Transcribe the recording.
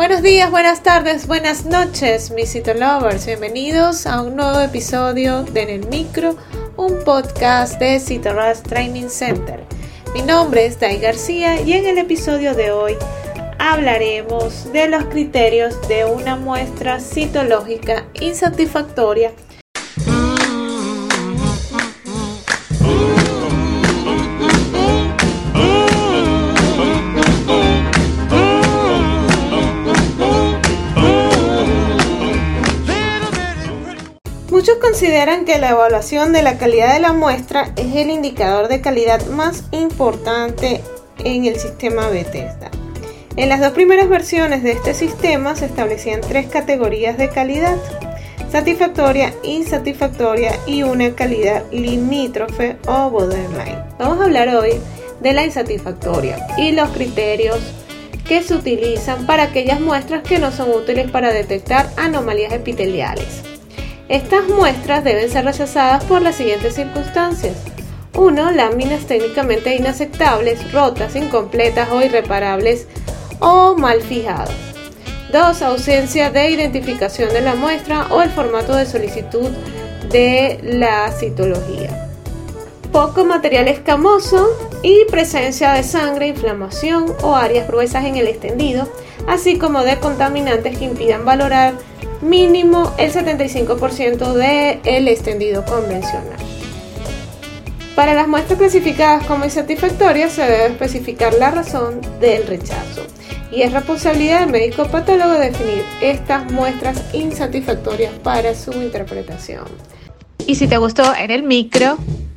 Buenos días, buenas tardes, buenas noches, mis Cito Lovers. Bienvenidos a un nuevo episodio de En el Micro, un podcast de Citorras Training Center. Mi nombre es Dai García y en el episodio de hoy hablaremos de los criterios de una muestra citológica insatisfactoria Muchos consideran que la evaluación de la calidad de la muestra es el indicador de calidad más importante en el sistema Bethesda. En las dos primeras versiones de este sistema se establecían tres categorías de calidad, satisfactoria, insatisfactoria y una calidad limítrofe o borderline. Vamos a hablar hoy de la insatisfactoria y los criterios que se utilizan para aquellas muestras que no son útiles para detectar anomalías epiteliales. Estas muestras deben ser rechazadas por las siguientes circunstancias. 1. Láminas técnicamente inaceptables, rotas, incompletas o irreparables o mal fijadas. 2. Ausencia de identificación de la muestra o el formato de solicitud de la citología. Poco material escamoso y presencia de sangre, inflamación o áreas gruesas en el extendido, así como de contaminantes que impidan valorar mínimo el 75% del extendido convencional. Para las muestras clasificadas como insatisfactorias se debe especificar la razón del rechazo y es responsabilidad del médico patólogo definir estas muestras insatisfactorias para su interpretación. Y si te gustó en el micro,